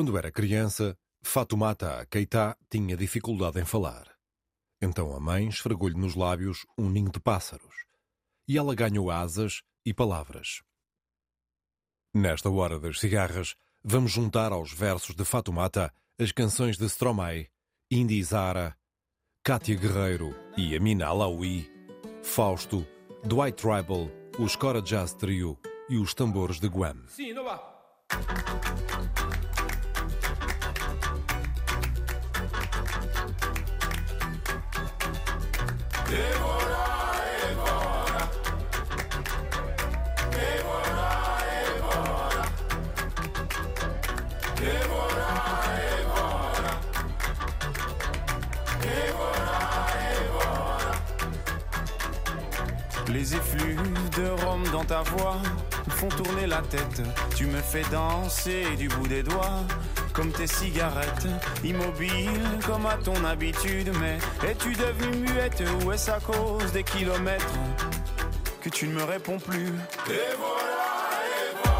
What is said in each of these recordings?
Quando era criança, Fatoumata Keita tinha dificuldade em falar. Então a mãe esfregou-lhe nos lábios um ninho de pássaros. E ela ganhou asas e palavras. Nesta hora das cigarras, vamos juntar aos versos de Fatoumata as canções de Stromae, Indy Zara, Kátia Guerreiro e Amina Alaoui, Fausto, Dwight Tribal, o Scora Jazz Trio e os tambores de Guam. Sim, não vá. Les effluves de rhum dans ta voix font tourner la tête. Tu me fais danser du bout des doigts, comme tes cigarettes, immobile comme à ton habitude. Mais es-tu devenue muette ou est-ce à cause des kilomètres que tu ne me réponds plus? Et voilà, et voilà.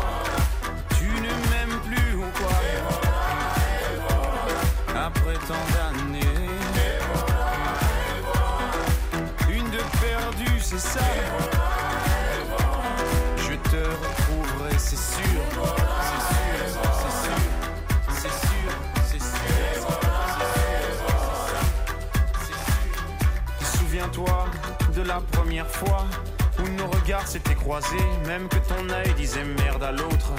Tu ne m'aimes plus ou quoi? Après tant d'années. Une de perdue, c'est ça? Je te retrouverai. C'est sûr, la première fois où nos regards s'étaient croisés, même que ton œil disait merde à l'autre,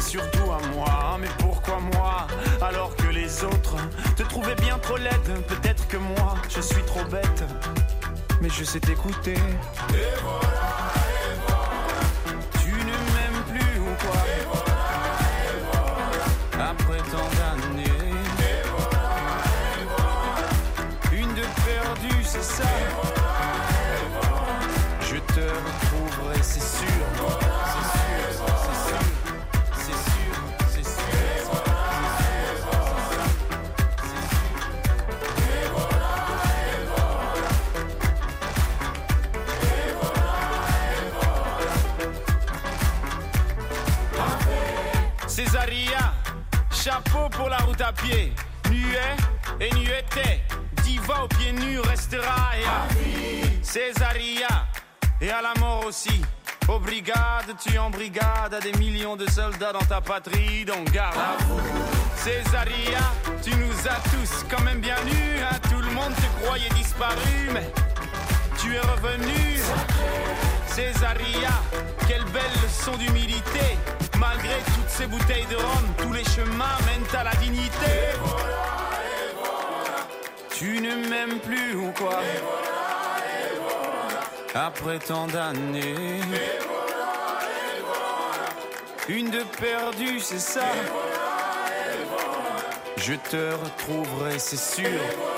surtout à moi. Mais pourquoi moi alors que les autres te trouvaient bien trop laide? Peut-être que moi je suis trop bête, mais je sais t'écouter. Et voilà, et voilà. Tu ne m'aimes plus ou quoi? Après tant d'années. Une de perdue, c'est ça. Te c'est sûr. Césaria, chapeau pour la route à pied. Nuet et nueté, diva aux pieds nus restera. Césaria, et à la mort aussi. Aux brigades, tu en brigade à des millions de soldats dans ta patrie, donc garde à vous. Césaria, tu nous as tous quand même bien nus, hein. tout le monde te croyait disparu, mais tu es revenu. Césaria, quelle belle leçon d'humilité. Malgré toutes ces bouteilles de rhum, tous les chemins mènent à la dignité. Tu ne m'aimes plus ou quoi? Après tant d'années. Une de perdue, c'est ça. Je te retrouverai, c'est sûr.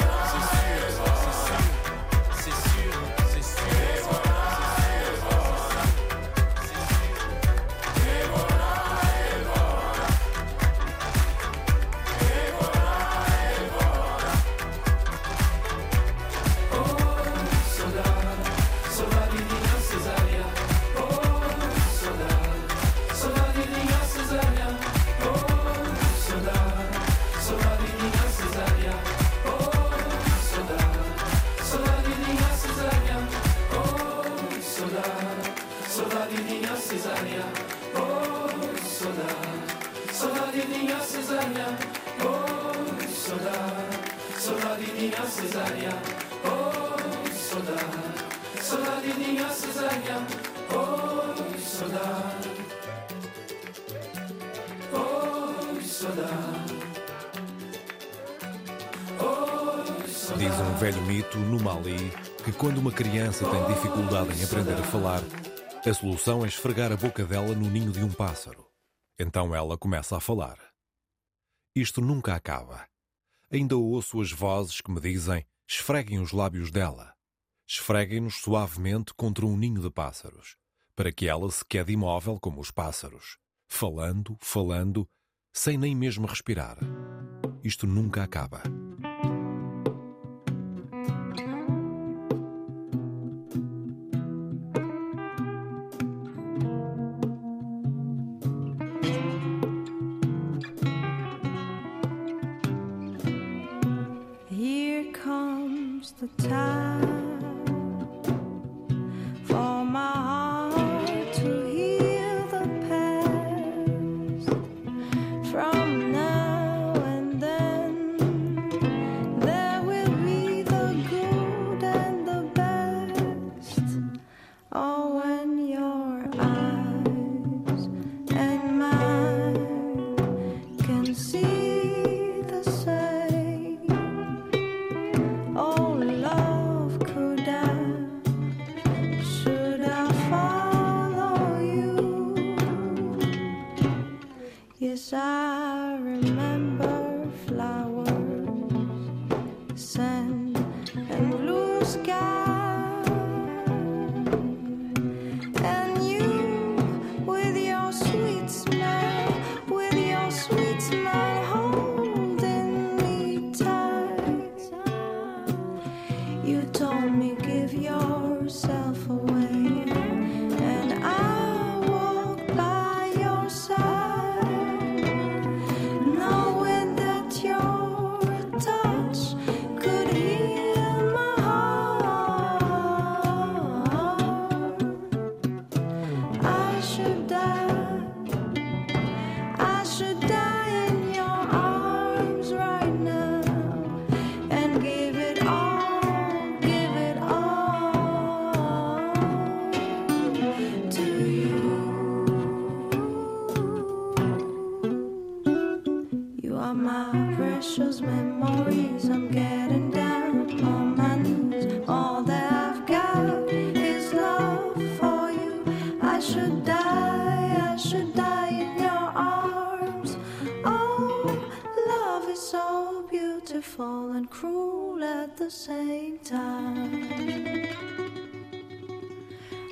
Diz um velho mito no Mali que quando uma criança tem dificuldade em aprender a falar, a solução é esfregar a boca dela no ninho de um pássaro. Então ela começa a falar. Isto nunca acaba. Ainda ouço as vozes que me dizem: esfreguem os lábios dela. Esfreguem-nos suavemente contra um ninho de pássaros, para que ela se quede imóvel como os pássaros, falando, falando, sem nem mesmo respirar. Isto nunca acaba.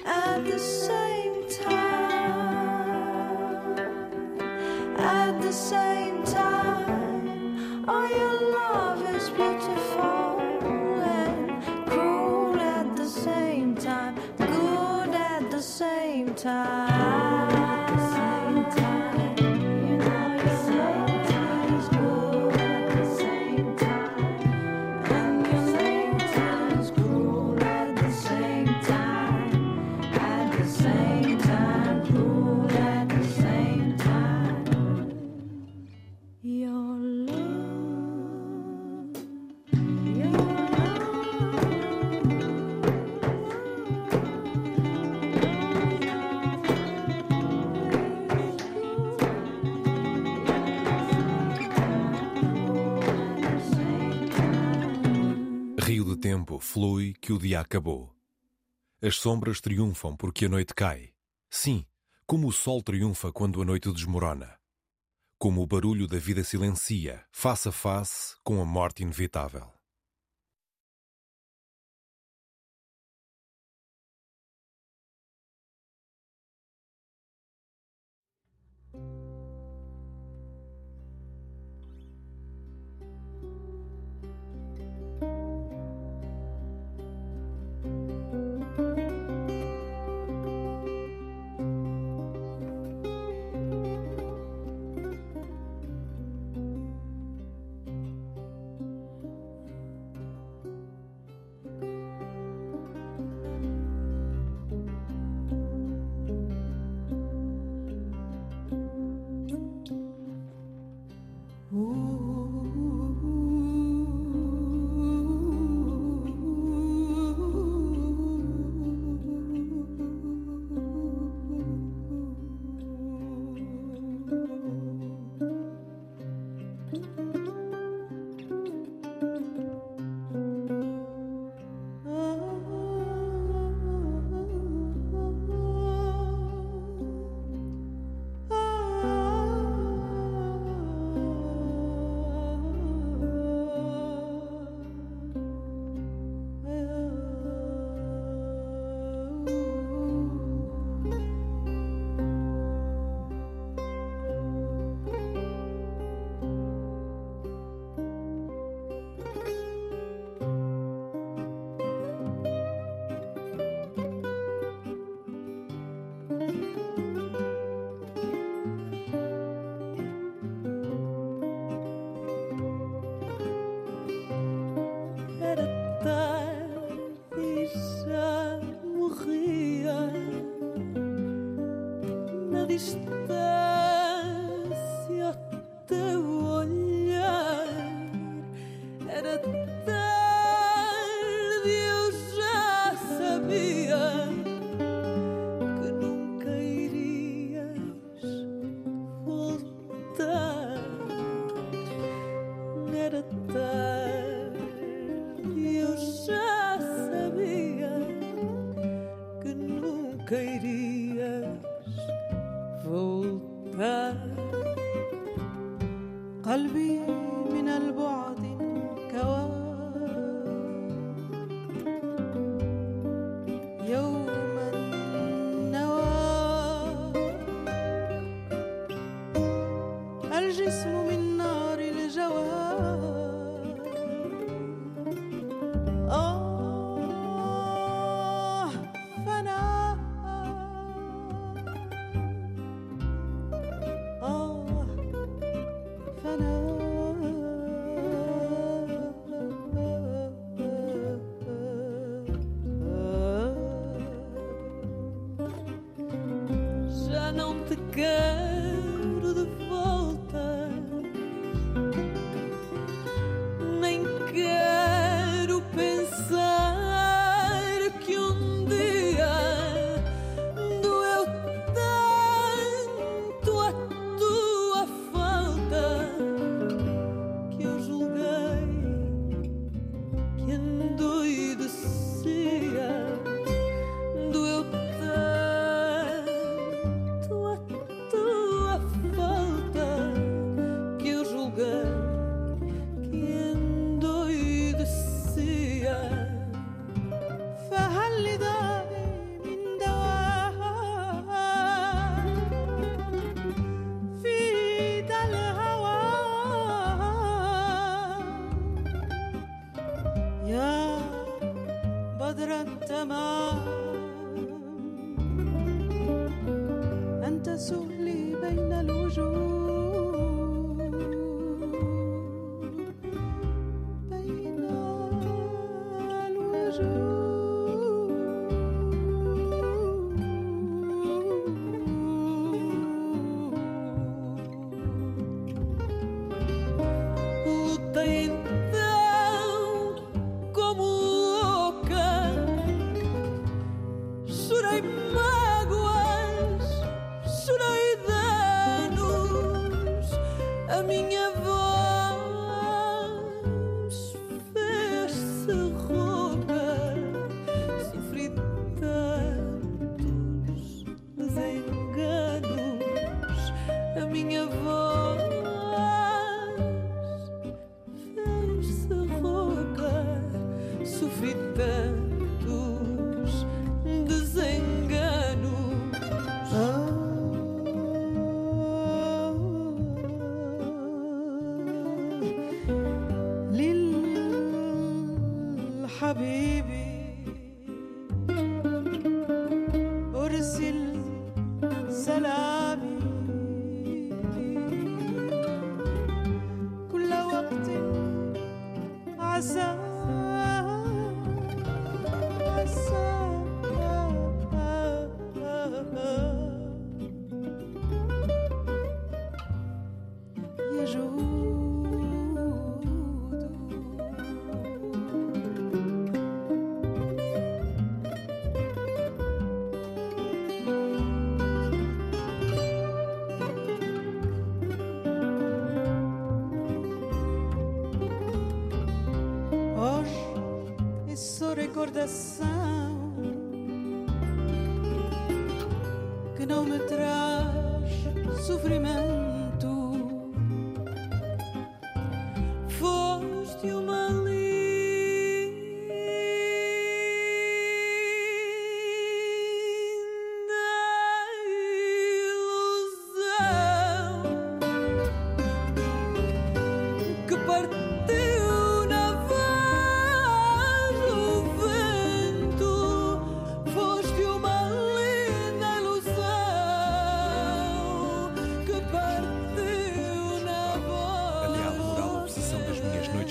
at the same time, at the same flui que o dia acabou. As sombras triunfam porque a noite cai. Sim, como o sol triunfa quando a noite desmorona. Como o barulho da vida silencia, face a face com a morte inevitável. this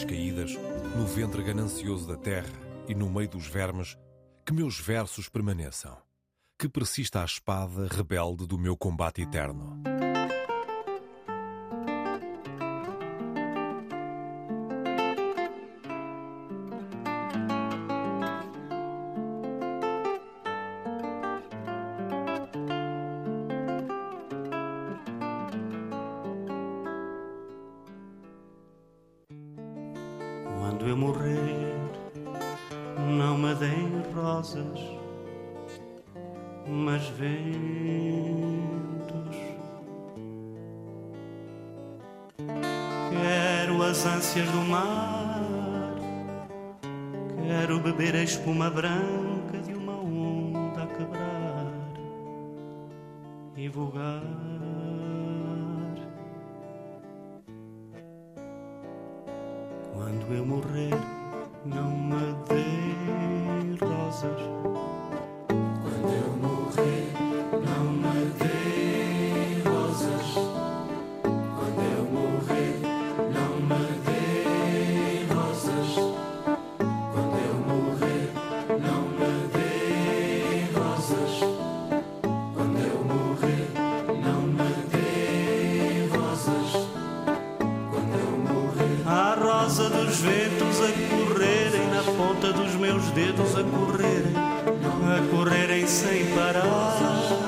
caídas, no ventre ganancioso da terra e no meio dos vermes, que meus versos permaneçam, que persista a espada rebelde do meu combate eterno. volta dos meus dedos a correrem, a correrem sem parar.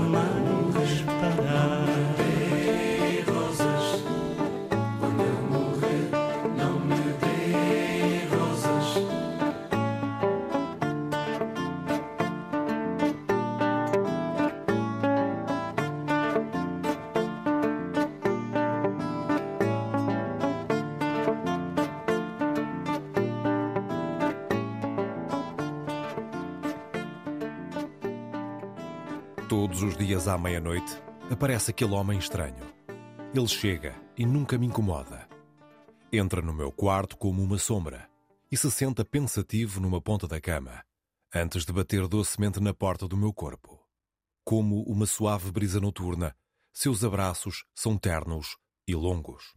My. casa à meia-noite, aparece aquele homem estranho. Ele chega e nunca me incomoda. Entra no meu quarto como uma sombra e se senta pensativo numa ponta da cama, antes de bater docemente na porta do meu corpo. Como uma suave brisa noturna, seus abraços são ternos e longos.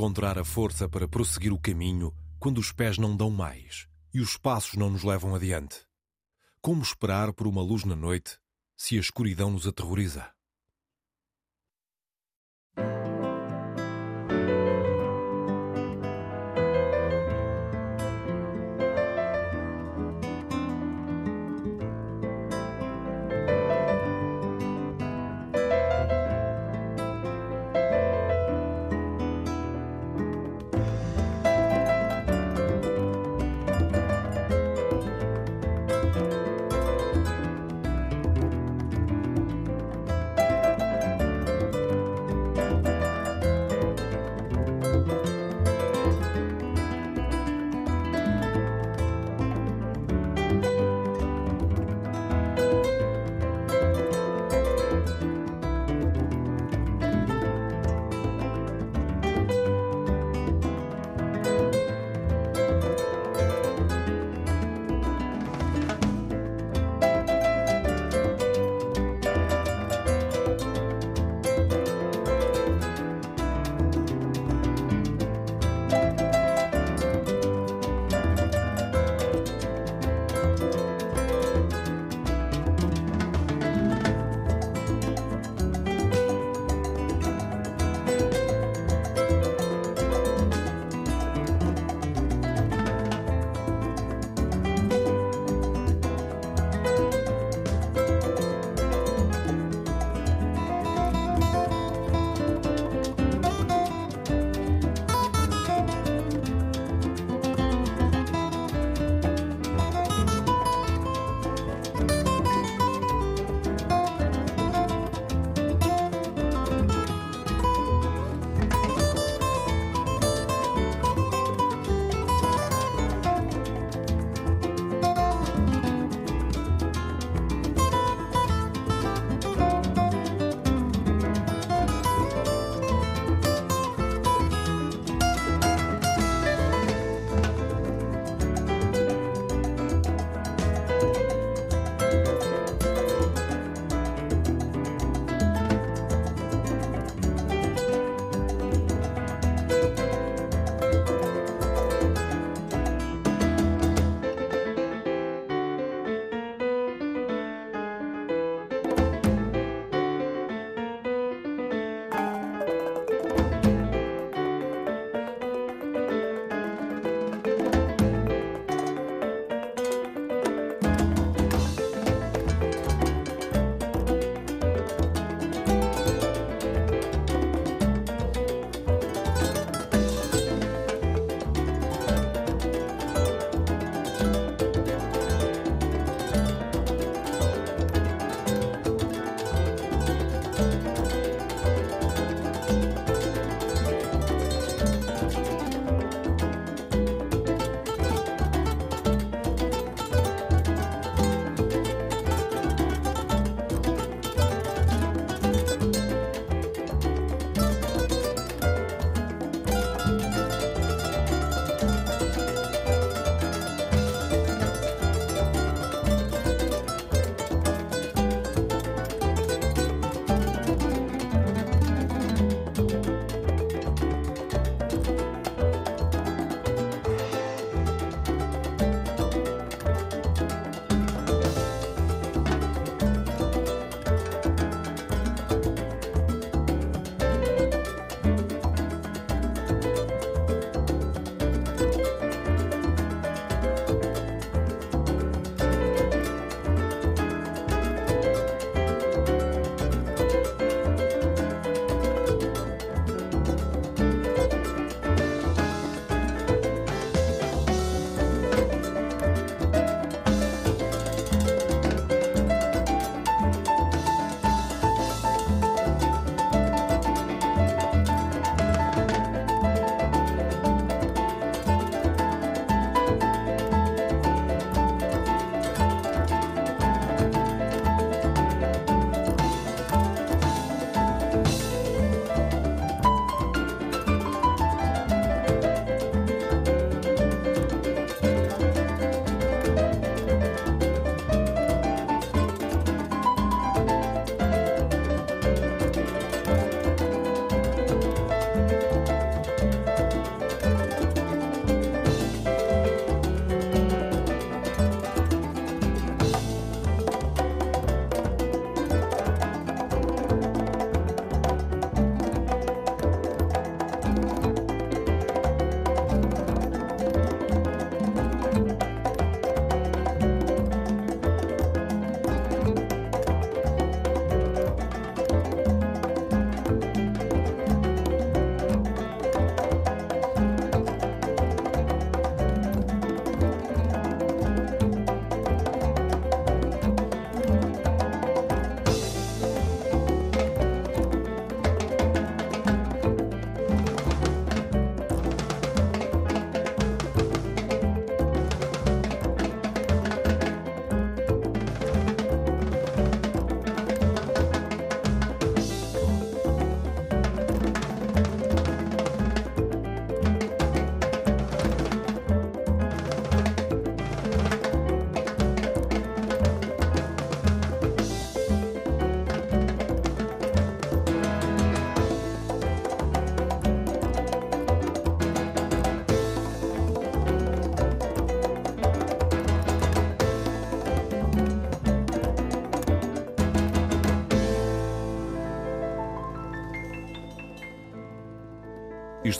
Encontrar a força para prosseguir o caminho quando os pés não dão mais e os passos não nos levam adiante? Como esperar por uma luz na noite se a escuridão nos aterroriza?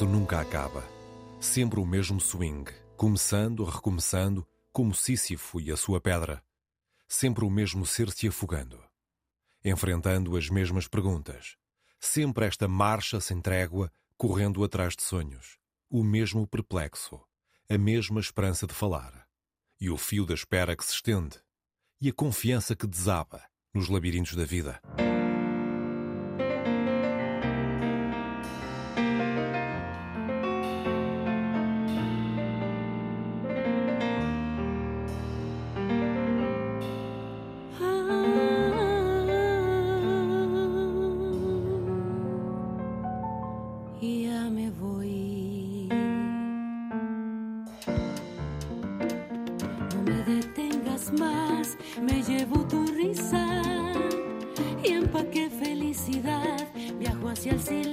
Isto nunca acaba. Sempre o mesmo swing, começando, recomeçando, como Sísifo e a sua pedra. Sempre o mesmo ser se afogando. Enfrentando as mesmas perguntas. Sempre esta marcha sem trégua, correndo atrás de sonhos. O mesmo perplexo. A mesma esperança de falar. E o fio da espera que se estende. E a confiança que desaba nos labirintos da vida. hacia el silencio.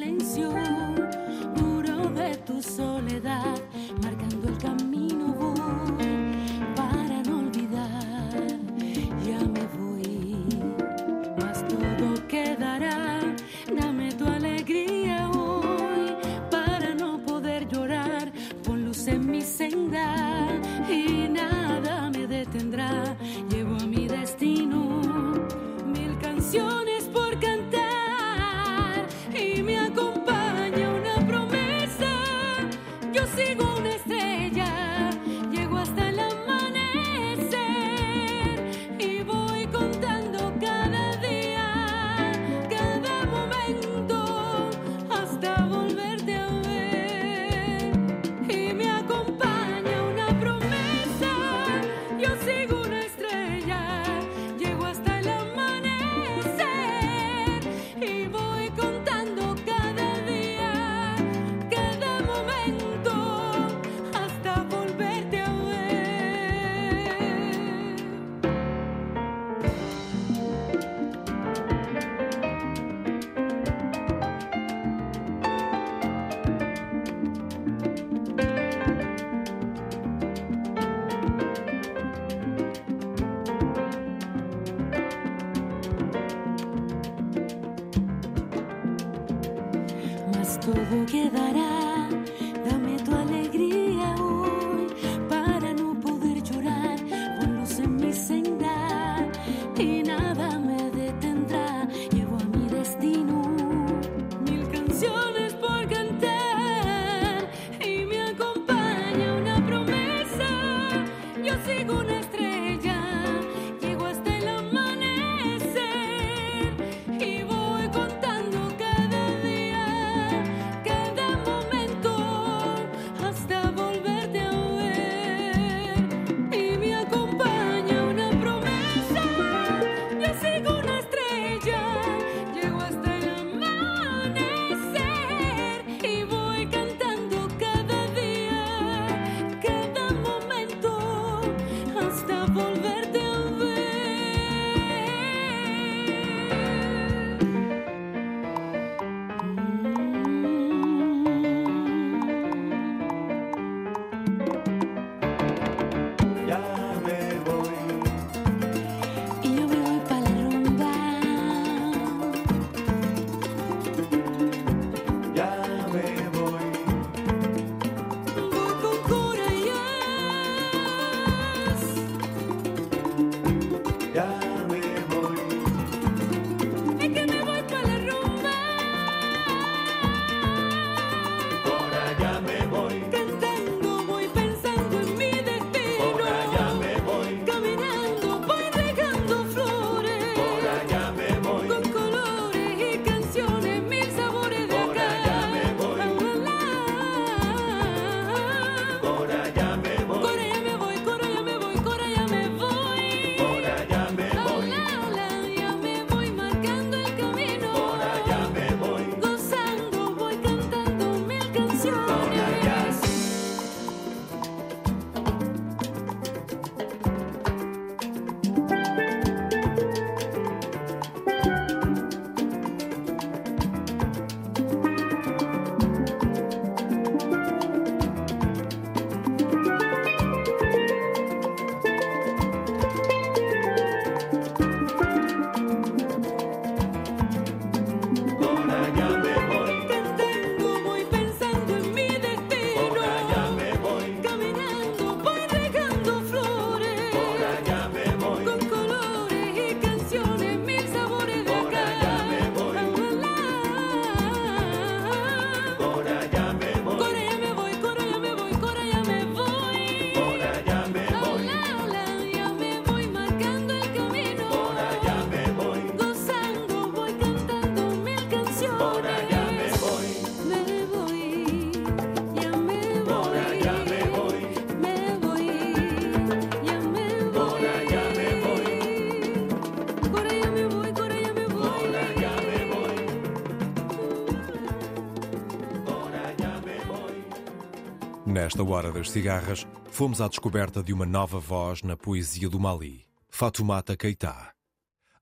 Nesta hora das cigarras, fomos à descoberta de uma nova voz na poesia do Mali, Fatoumata Keita.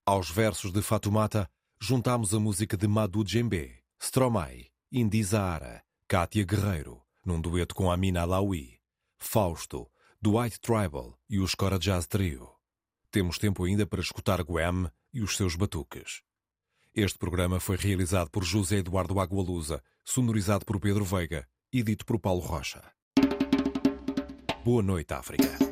Aos versos de Fatoumata, juntámos a música de Madou Djembe, Stromae, Indi Zahara, Kátia Guerreiro, num dueto com Amina Alaoui, Fausto, Dwight Tribal e o Scora Jazz Trio. Temos tempo ainda para escutar Guem e os seus batuques. Este programa foi realizado por José Eduardo Agualusa, sonorizado por Pedro Veiga e dito por Paulo Rocha. Boa noite, África.